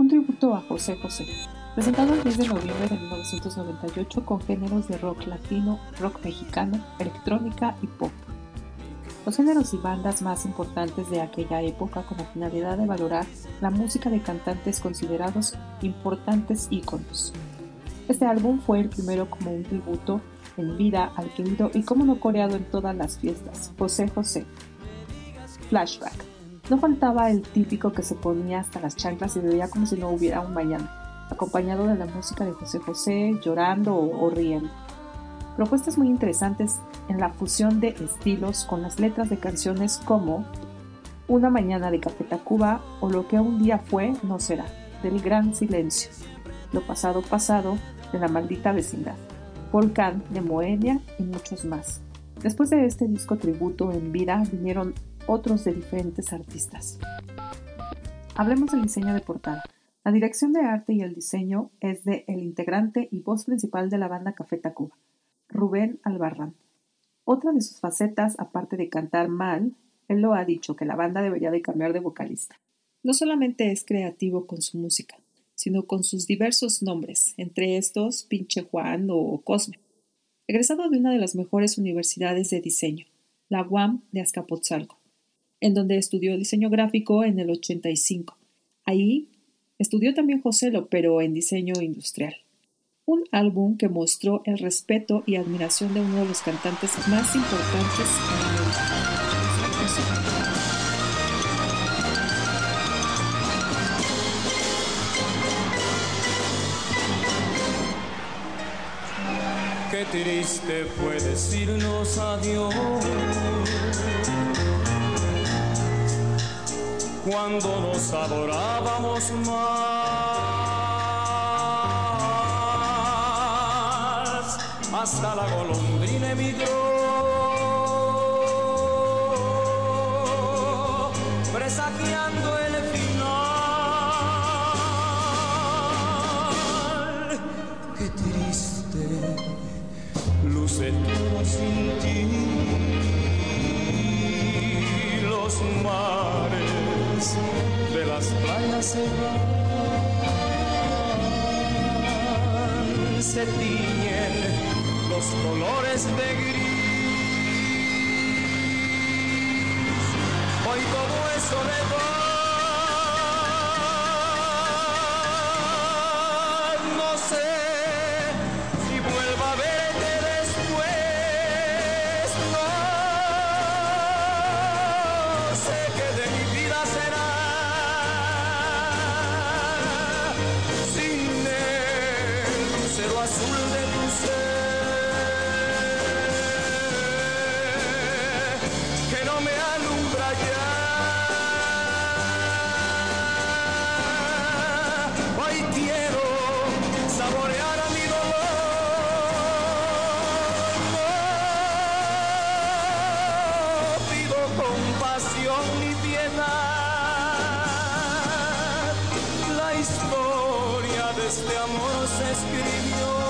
un tributo a José José, presentado el 10 de noviembre de 1998 con géneros de rock latino, rock mexicano, electrónica y pop. Los géneros y bandas más importantes de aquella época con la finalidad de valorar la música de cantantes considerados importantes íconos. Este álbum fue el primero como un tributo en vida al querido y como no coreado en todas las fiestas, José José. Flashback. No faltaba el típico que se ponía hasta las chanclas y veía como si no hubiera un mañana, acompañado de la música de José José, llorando o, o riendo. Propuestas muy interesantes en la fusión de estilos con las letras de canciones como Una mañana de Café Tacuba o Lo que un día fue no será, del gran silencio, Lo pasado pasado, de la maldita vecindad, Volcán de Moenia y muchos más. Después de este disco tributo en vida vinieron otros de diferentes artistas. Hablemos del diseño de portada. La dirección de arte y el diseño es de el integrante y voz principal de la banda Café Tacuba, Rubén Albarrán. Otra de sus facetas, aparte de cantar mal, él lo ha dicho que la banda debería de cambiar de vocalista. No solamente es creativo con su música, sino con sus diversos nombres, entre estos Pinche Juan o Cosme. Egresado de una de las mejores universidades de diseño, la UAM de Azcapotzalco en donde estudió diseño gráfico en el 85. Ahí estudió también Joselo, pero en diseño industrial. Un álbum que mostró el respeto y admiración de uno de los cantantes más importantes en América. Qué triste fue decirnos adiós cuando nos adorábamos más, hasta la golondrina emigró, presagiando el final. Qué triste luce todo sin se tiñen los colores de gris. Hoy todo es soledad. No me alumbra ya. Hoy quiero saborear a mi dolor. Pido compasión ni piedad. La historia de este amor se escribió